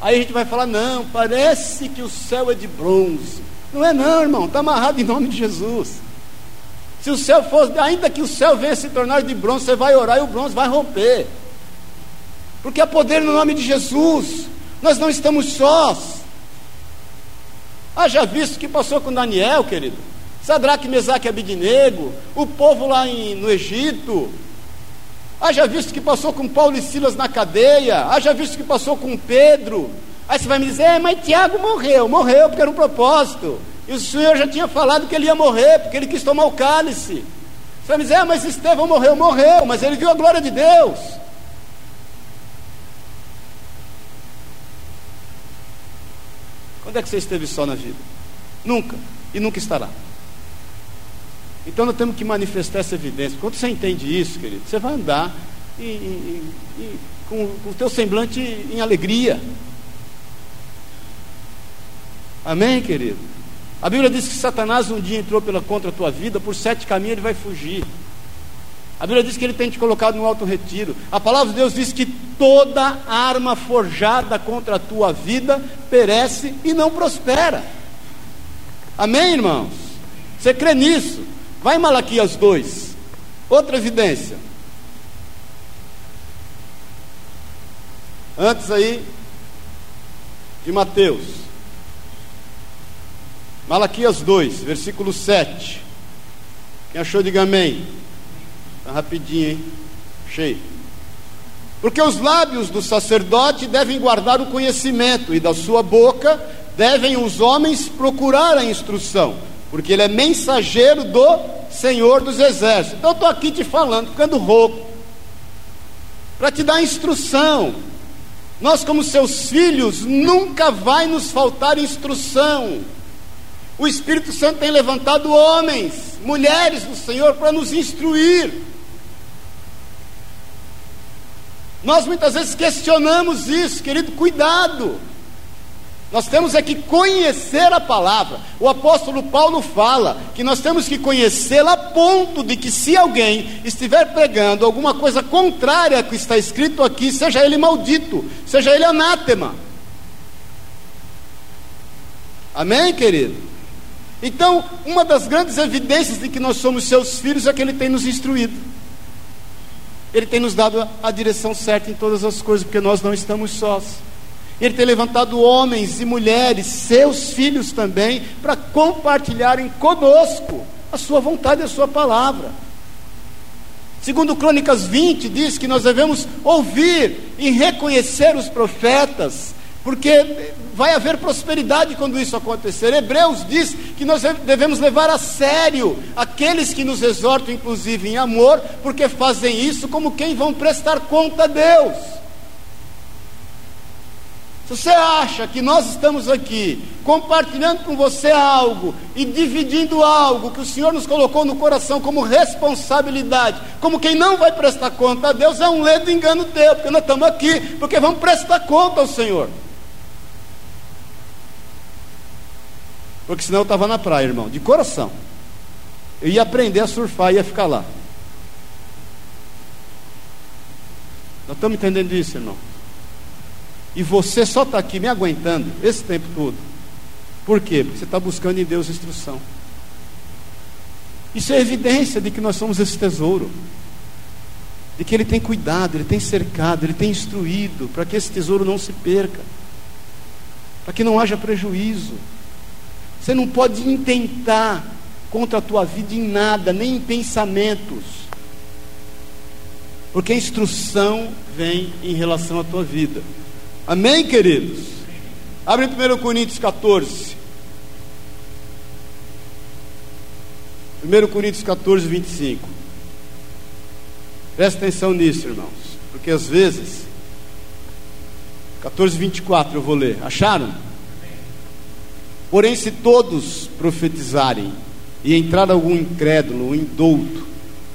Aí a gente vai falar: não, parece que o céu é de bronze. Não é, não, irmão, está amarrado em nome de Jesus. Se o céu fosse, ainda que o céu venha se tornar de bronze, você vai orar e o bronze vai romper porque há poder no nome de Jesus, nós não estamos sós. Haja visto o que passou com Daniel, querido. Sadraque, Mesaque e Abidinego, o povo lá em, no Egito. Haja visto o que passou com Paulo e Silas na cadeia. Haja visto o que passou com Pedro. Aí você vai me dizer, é, mas Tiago morreu. Morreu porque era um propósito. E o Senhor já tinha falado que ele ia morrer, porque ele quis tomar o cálice. Você vai dizer, é, mas Estevão morreu. Morreu, mas ele viu a glória de Deus. Quando é que você esteve só na vida? Nunca. E nunca estará. Então nós temos que manifestar essa evidência. Quando você entende isso, querido, você vai andar e, e, e, com, com o teu semblante em alegria. Amém, querido? A Bíblia diz que Satanás um dia entrou pela contra a tua vida, por sete caminhos ele vai fugir. A Bíblia diz que ele tem te colocado no alto retiro. A palavra de Deus diz que toda arma forjada contra a tua vida perece e não prospera. Amém, irmãos? Você crê nisso? Vai em Malaquias 2. Outra evidência. Antes aí de Mateus. Malaquias 2, versículo 7. Quem achou, diga amém. Tá rapidinho, hein? Cheio. Porque os lábios do sacerdote devem guardar o conhecimento, e da sua boca devem os homens procurar a instrução, porque ele é mensageiro do Senhor dos Exércitos. Então eu estou aqui te falando, ficando rouco, para te dar instrução. Nós, como seus filhos, nunca vai nos faltar instrução. O Espírito Santo tem levantado homens, mulheres do Senhor para nos instruir. Nós muitas vezes questionamos isso, querido, cuidado. Nós temos é que conhecer a palavra. O apóstolo Paulo fala que nós temos que conhecê-la a ponto de que se alguém estiver pregando alguma coisa contrária ao que está escrito aqui, seja ele maldito, seja ele anátema. Amém, querido? Então, uma das grandes evidências de que nós somos seus filhos é que ele tem nos instruído. Ele tem nos dado a direção certa em todas as coisas, porque nós não estamos sós. Ele tem levantado homens e mulheres, seus filhos também, para compartilharem conosco a sua vontade e a sua palavra. Segundo Crônicas 20, diz que nós devemos ouvir e reconhecer os profetas, porque vai haver prosperidade quando isso acontecer. Hebreus diz que nós devemos levar a sério aqueles que nos exortam, inclusive em amor, porque fazem isso como quem vão prestar conta a Deus. Se você acha que nós estamos aqui compartilhando com você algo e dividindo algo que o Senhor nos colocou no coração como responsabilidade, como quem não vai prestar conta a Deus, é um ledo engano teu, porque nós estamos aqui, porque vamos prestar conta ao Senhor. Porque senão eu estava na praia, irmão, de coração. Eu ia aprender a surfar ia ficar lá. Nós estamos entendendo isso, irmão. E você só está aqui me aguentando esse tempo todo. Por quê? Porque você está buscando em Deus instrução. Isso é evidência de que nós somos esse tesouro. De que Ele tem cuidado, Ele tem cercado, Ele tem instruído, para que esse tesouro não se perca, para que não haja prejuízo. Você não pode intentar contra a tua vida em nada, nem em pensamentos, porque a instrução vem em relação à tua vida. Amém, queridos? Abre 1 Coríntios 14. 1 Coríntios 14, 25. Presta atenção nisso, irmãos, porque às vezes, 14, 24 eu vou ler. Acharam? Porém, se todos profetizarem e entrar algum incrédulo, indouto,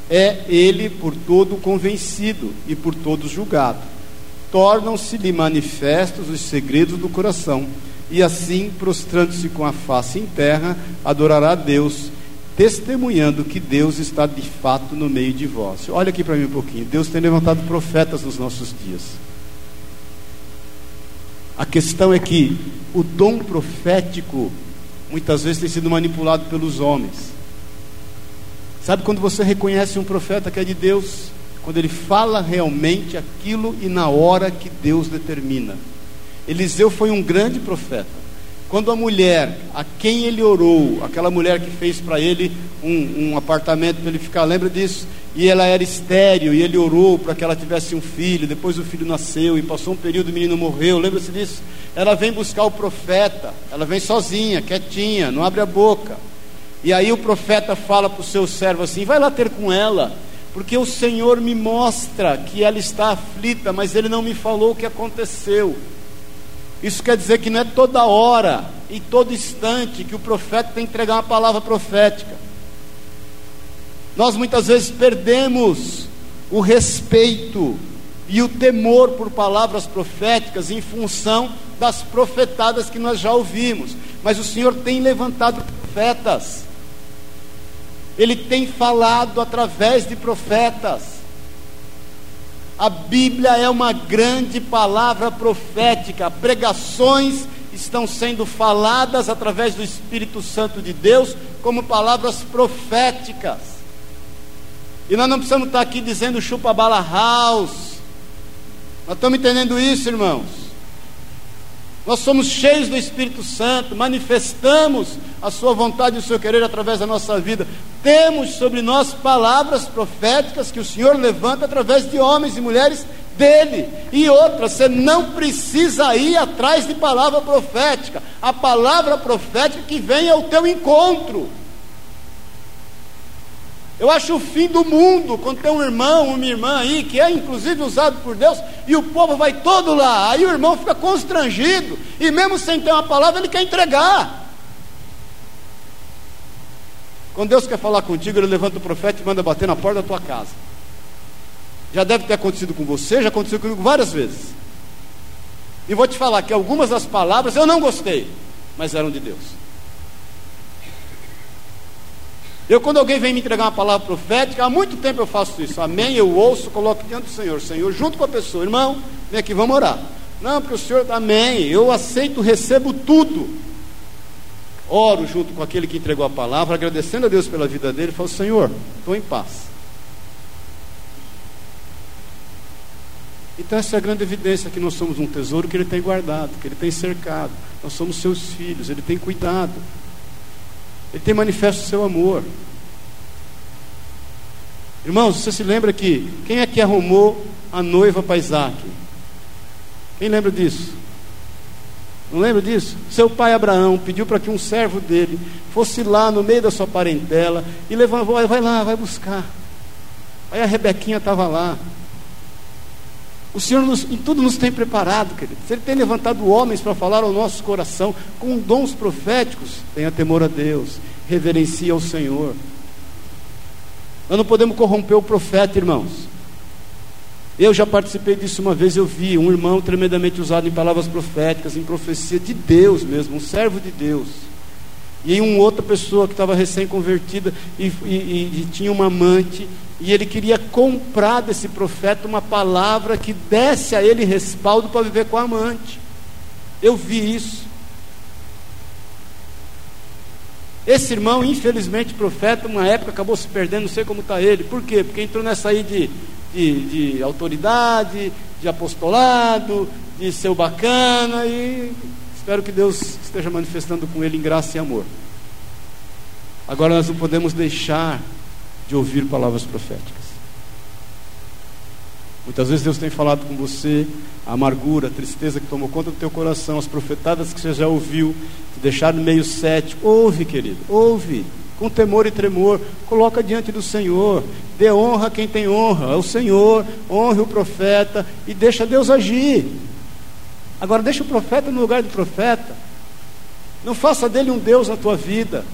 é ele por todo convencido e por todos julgado tornam-se-lhe manifestos os segredos do coração, e assim, prostrando-se com a face em terra, adorará a Deus, testemunhando que Deus está de fato no meio de vós. Olha aqui para mim um pouquinho. Deus tem levantado profetas nos nossos dias. A questão é que o dom profético muitas vezes tem sido manipulado pelos homens. Sabe quando você reconhece um profeta que é de Deus? quando ele fala realmente aquilo e na hora que Deus determina. Eliseu foi um grande profeta. Quando a mulher a quem ele orou, aquela mulher que fez para ele um, um apartamento para ele ficar, lembra disso? E ela era estéreo, e ele orou para que ela tivesse um filho. Depois o filho nasceu e passou um período, o menino morreu. Lembra-se disso? Ela vem buscar o profeta, ela vem sozinha, quietinha, não abre a boca. E aí o profeta fala para o seu servo assim: vai lá ter com ela porque o Senhor me mostra que ela está aflita, mas Ele não me falou o que aconteceu. Isso quer dizer que não é toda hora e todo instante que o profeta tem que entregar uma palavra profética. Nós muitas vezes perdemos o respeito e o temor por palavras proféticas em função das profetadas que nós já ouvimos. Mas o Senhor tem levantado profetas ele tem falado através de profetas. A Bíblia é uma grande palavra profética, pregações estão sendo faladas através do Espírito Santo de Deus como palavras proféticas. E nós não precisamos estar aqui dizendo chupa bala house. Nós estamos entendendo isso, irmãos. Nós somos cheios do Espírito Santo, manifestamos a Sua vontade e o seu querer através da nossa vida. Temos sobre nós palavras proféticas que o Senhor levanta através de homens e mulheres dele. E outra, você não precisa ir atrás de palavra profética. A palavra profética que vem ao teu encontro. Eu acho o fim do mundo quando tem um irmão, uma irmã aí, que é inclusive usado por Deus, e o povo vai todo lá. Aí o irmão fica constrangido, e mesmo sem ter uma palavra, ele quer entregar. Quando Deus quer falar contigo, ele levanta o profeta e manda bater na porta da tua casa. Já deve ter acontecido com você, já aconteceu comigo várias vezes. E vou te falar que algumas das palavras eu não gostei, mas eram de Deus. Eu, quando alguém vem me entregar uma palavra profética, há muito tempo eu faço isso. Amém, eu ouço, coloco diante do Senhor. Senhor, junto com a pessoa, irmão, vem aqui, vamos orar. Não, porque o Senhor, amém, eu aceito, recebo tudo. Oro junto com aquele que entregou a palavra, agradecendo a Deus pela vida dele, falo, Senhor, estou em paz. Então essa é a grande evidência que nós somos um tesouro que ele tem guardado, que ele tem cercado. Nós somos seus filhos, ele tem cuidado. Ele tem manifesto o seu amor. Irmãos, você se lembra que quem é que arrumou a noiva para Isaac? Quem lembra disso? Não lembra disso? Seu pai Abraão pediu para que um servo dele fosse lá no meio da sua parentela e levantou, vai lá, vai buscar. Aí a Rebequinha estava lá. O Senhor nos, em tudo nos tem preparado, querido. Se Ele tem levantado homens para falar ao nosso coração com dons proféticos, tenha temor a Deus, reverencie ao Senhor. Nós não podemos corromper o profeta, irmãos. Eu já participei disso uma vez, eu vi um irmão tremendamente usado em palavras proféticas, em profecia de Deus mesmo, um servo de Deus. E uma outra pessoa que estava recém-convertida e, e, e, tinha uma amante, e ele queria comprar desse profeta uma palavra que desse a ele respaldo para viver com a amante. Eu vi isso. Esse irmão, infelizmente, profeta, uma época acabou se perdendo, não sei como está ele. Por quê? Porque entrou nessa aí de, de, de autoridade, de apostolado, de ser bacana e espero que Deus esteja manifestando com ele em graça e amor. Agora nós não podemos deixar de ouvir palavras proféticas. Muitas vezes Deus tem falado com você, a amargura, a tristeza que tomou conta do teu coração, as profetadas que você já ouviu, te deixaram meio cético. Ouve, querido, ouve, com temor e tremor, coloca diante do Senhor, dê honra a quem tem honra, ao Senhor, honre o profeta e deixa Deus agir. Agora deixa o profeta no lugar do profeta. Não faça dele um Deus na tua vida.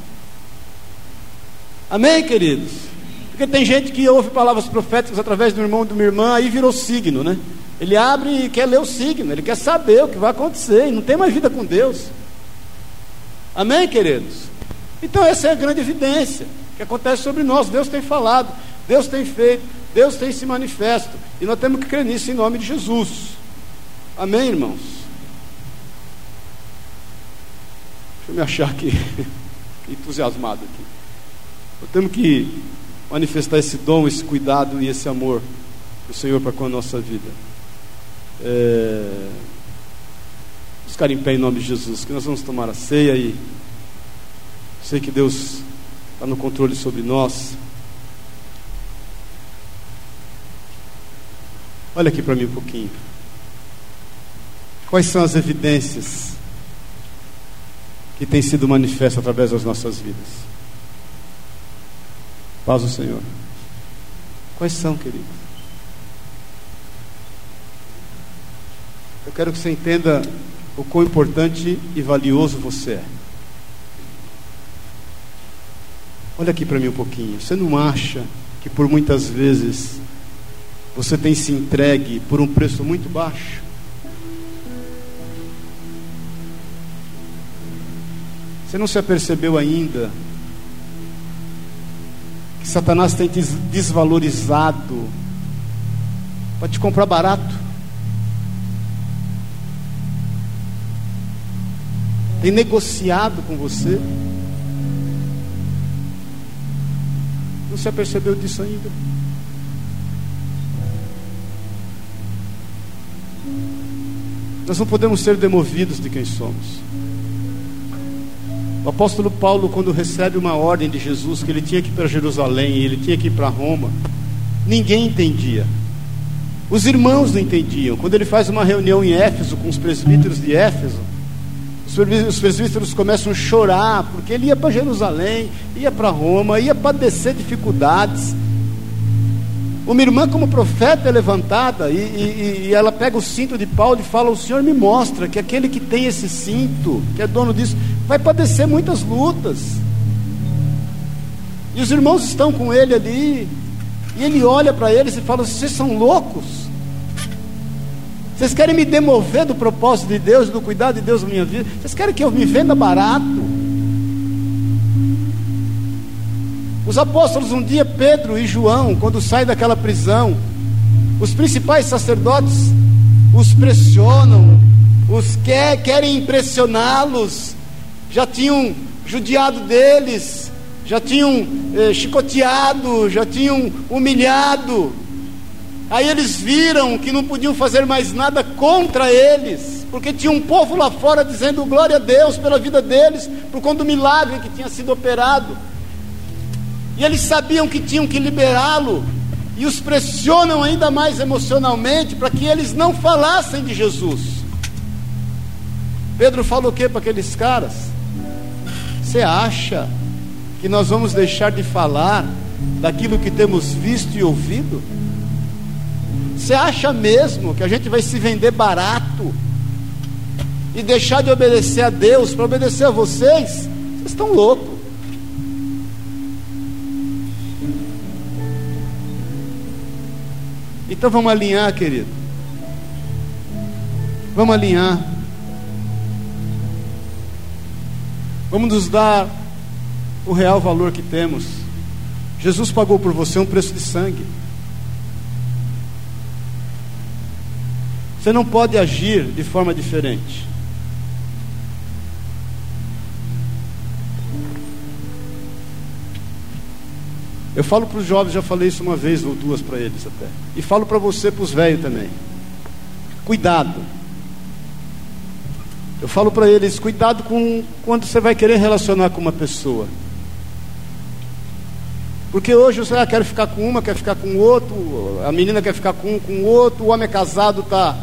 Amém, queridos? Porque tem gente que ouve palavras proféticas através do irmão de uma irmã, aí virou signo, né? Ele abre e quer ler o signo, ele quer saber o que vai acontecer, e não tem mais vida com Deus. Amém, queridos? Então, essa é a grande evidência que acontece sobre nós. Deus tem falado, Deus tem feito, Deus tem se manifesto, e nós temos que crer nisso em nome de Jesus. Amém, irmãos? Deixa eu me achar aqui, entusiasmado aqui. Nós temos que manifestar esse dom, esse cuidado e esse amor do Senhor para com a nossa vida. É... Ficar em pé em nome de Jesus, que nós vamos tomar a ceia e sei que Deus está no controle sobre nós. Olha aqui para mim um pouquinho. Quais são as evidências que têm sido manifestas através das nossas vidas? Paz do Senhor. Quais são, querido? Eu quero que você entenda o quão importante e valioso você é. Olha aqui para mim um pouquinho. Você não acha que por muitas vezes você tem se entregue por um preço muito baixo? Você não se apercebeu ainda que Satanás tem te desvalorizado para te comprar barato. Tem negociado com você. Não se apercebeu disso ainda? Nós não podemos ser demovidos de quem somos. O apóstolo Paulo, quando recebe uma ordem de Jesus que ele tinha que ir para Jerusalém, ele tinha que ir para Roma, ninguém entendia. Os irmãos não entendiam. Quando ele faz uma reunião em Éfeso com os presbíteros de Éfeso, os presbíteros começam a chorar, porque ele ia para Jerusalém, ia para Roma, ia padecer dificuldades. Uma irmã, como profeta, é levantada e, e, e, ela pega o cinto de Paulo e fala: O Senhor me mostra que aquele que tem esse cinto, que é dono disso, vai padecer muitas lutas. E os irmãos estão com ele ali, e ele olha para eles e fala: Vocês são loucos? Vocês querem me demover do propósito de Deus, do cuidado de Deus na minha vida? Vocês querem que eu me venda barato? Os apóstolos, um dia, Pedro e João, quando saem daquela prisão, os principais sacerdotes os pressionam, os quer, querem impressioná-los, já tinham judiado deles, já tinham eh, chicoteado, já tinham humilhado. Aí eles viram que não podiam fazer mais nada contra eles, porque tinha um povo lá fora dizendo glória a Deus pela vida deles, por conta do milagre que tinha sido operado. E eles sabiam que tinham que liberá-lo, e os pressionam ainda mais emocionalmente para que eles não falassem de Jesus. Pedro fala o que para aqueles caras? Você acha que nós vamos deixar de falar daquilo que temos visto e ouvido? Você acha mesmo que a gente vai se vender barato e deixar de obedecer a Deus para obedecer a vocês? Vocês estão loucos. Então vamos alinhar, querido. Vamos alinhar. Vamos nos dar o real valor que temos. Jesus pagou por você um preço de sangue. Você não pode agir de forma diferente. Eu falo para os jovens, já falei isso uma vez ou duas para eles até. E falo para você, para os velhos também. Cuidado. Eu falo para eles, cuidado com quando você vai querer relacionar com uma pessoa. Porque hoje você ah, quer ficar com uma, quer ficar com outro, a menina quer ficar com um, com outro, o homem é casado está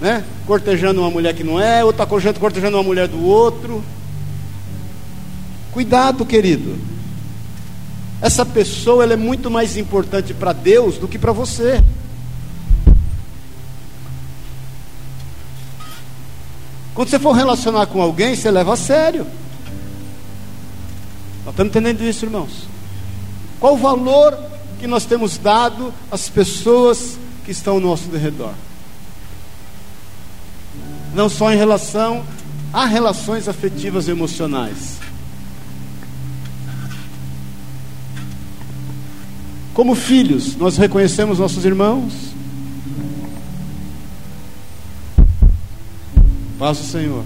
né, cortejando uma mulher que não é, ou está cortejando uma mulher do outro. Cuidado, querido. Essa pessoa ela é muito mais importante para Deus do que para você. Quando você for relacionar com alguém, você leva a sério. Nós estamos entendendo isso, irmãos? Qual o valor que nós temos dado às pessoas que estão ao nosso redor? Não só em relação a relações afetivas e emocionais, Como filhos, nós reconhecemos nossos irmãos. Paz do Senhor.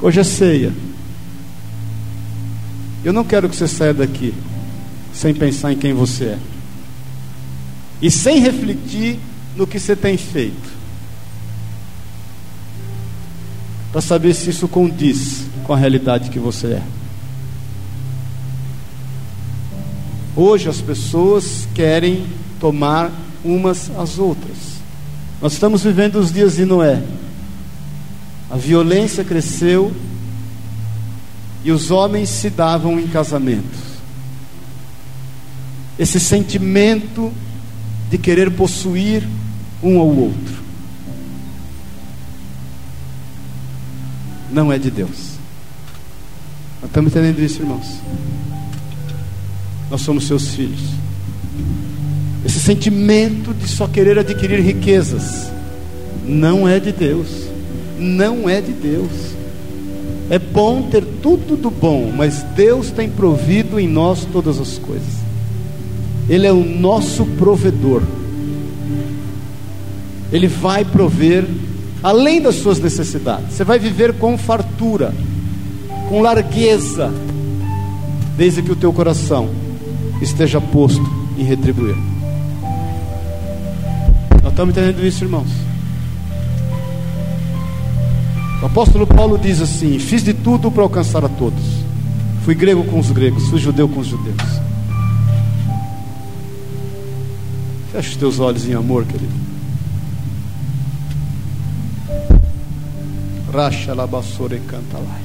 Hoje é ceia. Eu não quero que você saia daqui sem pensar em quem você é. E sem refletir no que você tem feito. Para saber se isso condiz com a realidade que você é. Hoje as pessoas querem tomar umas às outras. Nós estamos vivendo os dias de Noé. A violência cresceu e os homens se davam em casamentos. Esse sentimento de querer possuir um ao outro não é de Deus. Nós estamos entendendo isso, irmãos? nós somos seus filhos. Esse sentimento de só querer adquirir riquezas não é de Deus. Não é de Deus. É bom ter tudo do bom, mas Deus tem provido em nós todas as coisas. Ele é o nosso provedor. Ele vai prover além das suas necessidades. Você vai viver com fartura, com largueza, desde que o teu coração esteja posto em retribuir. Estamos entendendo isso, irmãos. O apóstolo Paulo diz assim: Fiz de tudo para alcançar a todos. Fui grego com os gregos, fui judeu com os judeus. Feche os teus olhos em amor, querido. Racha labassora e canta lá.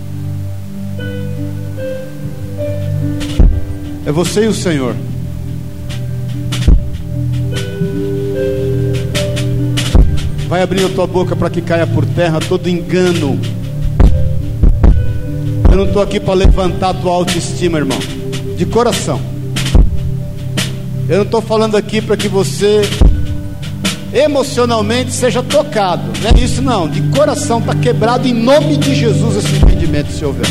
É você e o Senhor. Vai abrindo a tua boca para que caia por terra todo engano. Eu não estou aqui para levantar a tua autoestima, irmão. De coração. Eu não estou falando aqui para que você emocionalmente seja tocado. Não é isso não, de coração está quebrado em nome de Jesus esse entendimento se houver.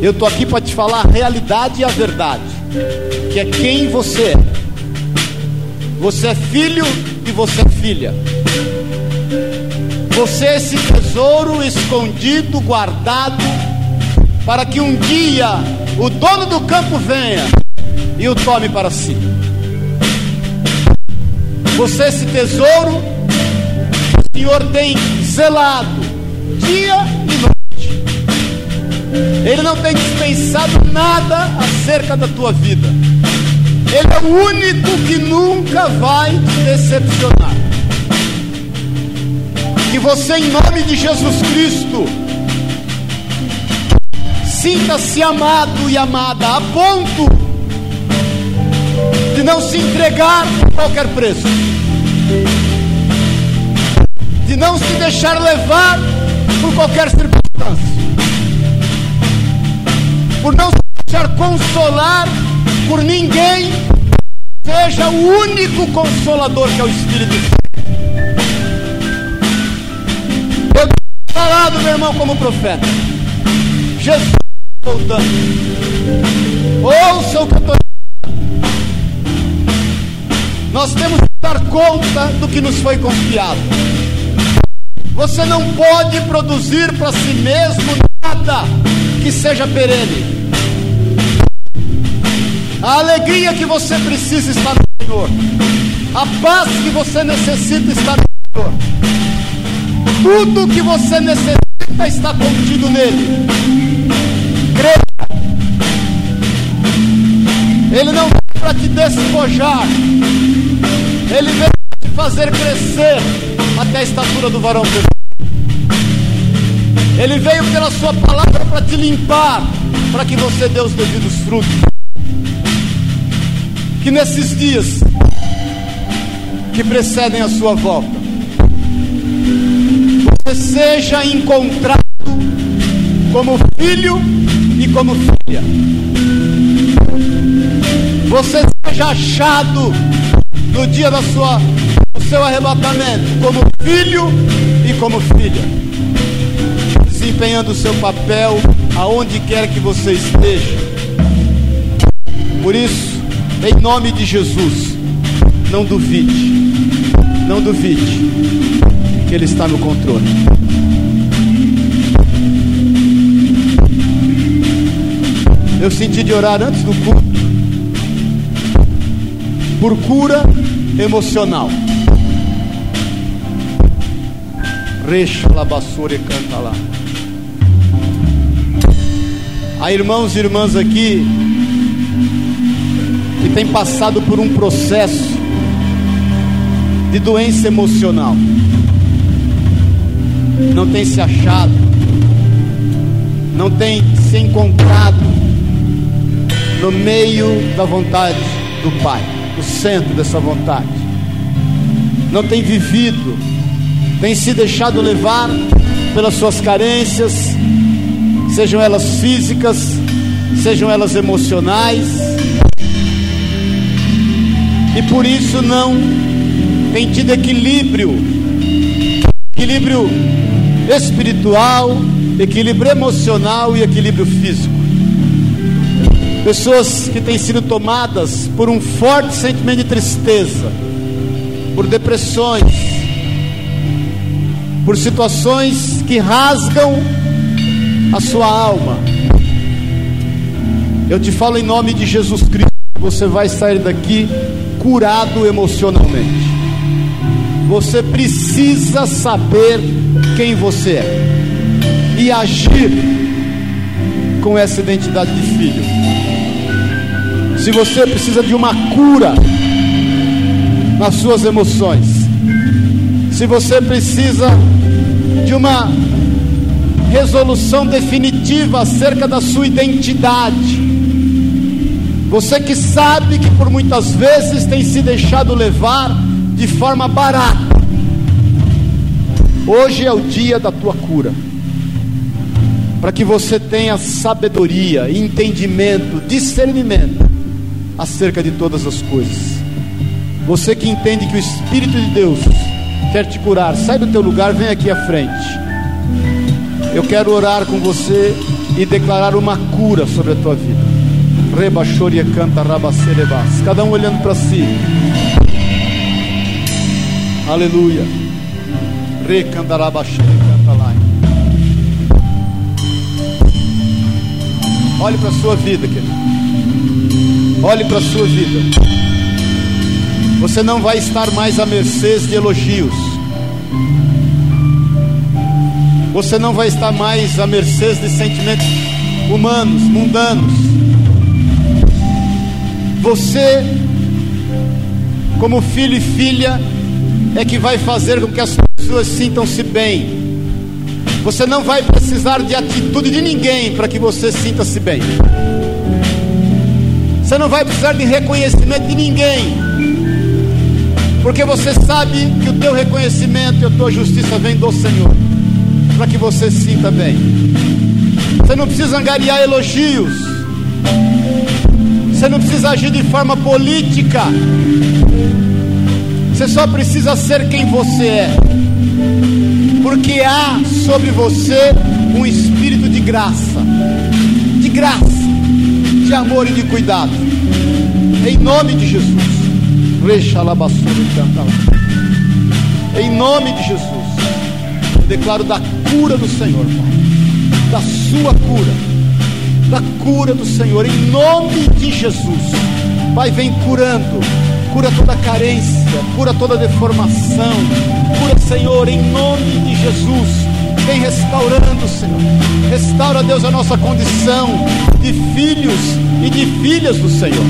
Eu estou aqui para te falar a realidade e a verdade, que é quem você é. Você é filho e você é filha. Você é esse tesouro escondido, guardado, para que um dia o dono do campo venha e o tome para si. Você, esse tesouro, o Senhor tem zelado dia e noite. Ele não tem dispensado nada acerca da tua vida. Ele é o único que nunca vai te decepcionar. Que você, em nome de Jesus Cristo, sinta-se amado e amada a ponto de não se entregar por qualquer preço, de não se deixar levar por qualquer circunstância, por não se deixar consolar por ninguém, seja o único consolador que é o Espírito Santo. Falado, meu irmão, como profeta. Jesus voltando. Ouça o que eu estou nós temos que dar conta do que nos foi confiado. Você não pode produzir para si mesmo nada que seja perene. A alegria que você precisa está no Senhor. A paz que você necessita está no Senhor. Tudo que você necessita está contido nele. Creia. Ele não veio para te despojar. Ele veio te fazer crescer até a estatura do varão perfeito. Ele veio pela sua palavra para te limpar, para que você dê os devidos frutos. Que nesses dias que precedem a sua volta, você seja encontrado como filho e como filha. Você seja achado no dia da sua, do seu arrebatamento, como filho e como filha, desempenhando o seu papel aonde quer que você esteja. Por isso, em nome de Jesus, não duvide, não duvide que Ele está no controle. Eu senti de orar antes do culto por cura emocional. Recha labassura e canta lá. Há irmãos e irmãs aqui que têm passado por um processo de doença emocional. Não tem se achado, não tem se encontrado no meio da vontade do Pai o centro dessa vontade. Não tem vivido, tem se deixado levar pelas suas carências, sejam elas físicas, sejam elas emocionais, e por isso não tem tido equilíbrio, equilíbrio espiritual, equilíbrio emocional e equilíbrio físico. Pessoas que têm sido tomadas por um forte sentimento de tristeza, por depressões, por situações que rasgam a sua alma. Eu te falo em nome de Jesus Cristo, você vai sair daqui curado emocionalmente. Você precisa saber quem você é e agir com essa identidade de filho. Se você precisa de uma cura nas suas emoções, se você precisa de uma resolução definitiva acerca da sua identidade, você que sabe que por muitas vezes tem se deixado levar de forma barata, hoje é o dia da tua cura para que você tenha sabedoria, entendimento, discernimento acerca de todas as coisas. Você que entende que o Espírito de Deus quer te curar, sai do teu lugar, vem aqui à frente. Eu quero orar com você e declarar uma cura sobre a tua vida. Rebaixoria canta rabacerebas. Cada um olhando para si. Aleluia. Olhe para a sua vida, querido. Olhe para a sua vida. Você não vai estar mais à mercê de elogios. Você não vai estar mais à mercê de sentimentos humanos, mundanos. Você, como filho e filha, é que vai fazer com que as pessoas sintam-se bem. Você não vai precisar de atitude de ninguém para que você sinta-se bem. Você não vai precisar de reconhecimento de ninguém. Porque você sabe que o teu reconhecimento e a tua justiça vem do Senhor. Para que você se sinta bem. Você não precisa angariar elogios. Você não precisa agir de forma política. Você só precisa ser quem você é porque há sobre você um espírito de graça, de graça, de amor e de cuidado. Em nome de Jesus. Em nome de Jesus. Eu declaro da cura do Senhor, Pai. Da sua cura. Da cura do Senhor. Em nome de Jesus. Pai, vem curando cura toda carência, cura toda deformação, cura, Senhor, em nome de Jesus. Vem restaurando, Senhor. Restaura, Deus, a nossa condição de filhos e de filhas do Senhor.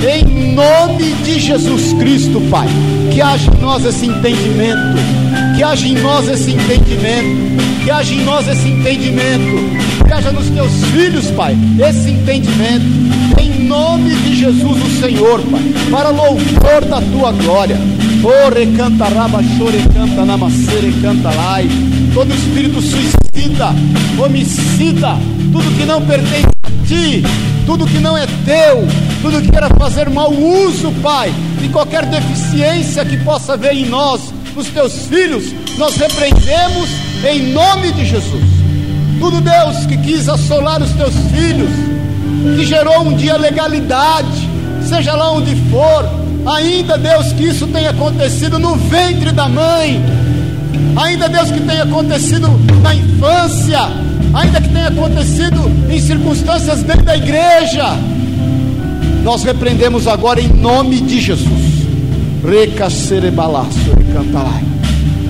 Em nome de Jesus Cristo, Pai. Que haja em nós esse entendimento. Que haja em nós esse entendimento. Que haja em nós esse entendimento. Que haja nos teus filhos, Pai, esse entendimento. Nome de Jesus, o Senhor, Pai. Para louvor da tua glória. Oh, recanta raba, chore, canta, namacere, canta lai. Todo espírito suicida, homicida, tudo que não pertence a ti, tudo que não é teu, tudo que queira fazer mau uso, Pai, de qualquer deficiência que possa haver em nós, nos teus filhos, nós repreendemos em nome de Jesus. Tudo, Deus, que quis assolar os teus filhos, que gerou um dia legalidade, seja lá onde for, Ainda, Deus, que isso tenha acontecido no ventre da mãe. Ainda, Deus, que tenha acontecido na infância. Ainda que tenha acontecido em circunstâncias dentro da igreja. Nós repreendemos agora em nome de Jesus.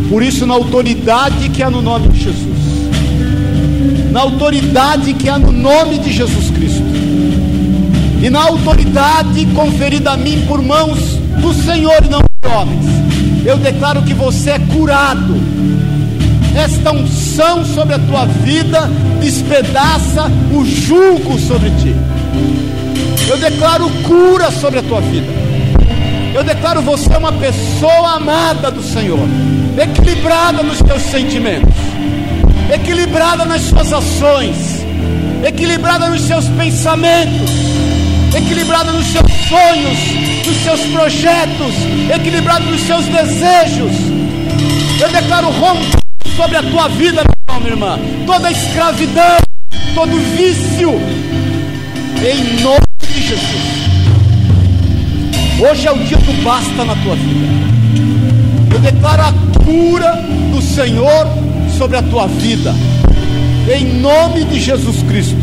Por isso, na autoridade que há no nome de Jesus. Na autoridade que há no nome de Jesus Cristo e na autoridade conferida a mim por mãos do Senhor e não de homens, eu declaro que você é curado. Esta unção sobre a tua vida despedaça o jugo sobre ti. Eu declaro cura sobre a tua vida. Eu declaro você uma pessoa amada do Senhor, equilibrada nos teus sentimentos, equilibrada nas suas ações, equilibrada nos seus pensamentos equilibrada nos seus sonhos, nos seus projetos, equilibrada nos seus desejos. Eu declaro romper sobre a tua vida, meu irmão, minha irmã, toda escravidão, todo vício, em nome de Jesus. Hoje é o dia do basta na tua vida. Eu declaro a cura do Senhor sobre a tua vida, em nome de Jesus Cristo,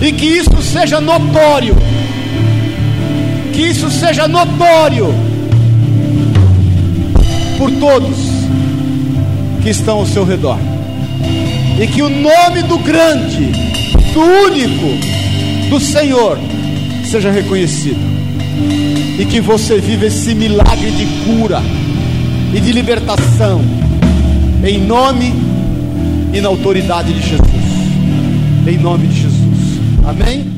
e que isso seja notório que isso seja notório por todos que estão ao seu redor, e que o nome do grande, do único, do Senhor seja reconhecido, e que você viva esse milagre de cura e de libertação, em nome e na autoridade de Jesus, em nome de Jesus, amém?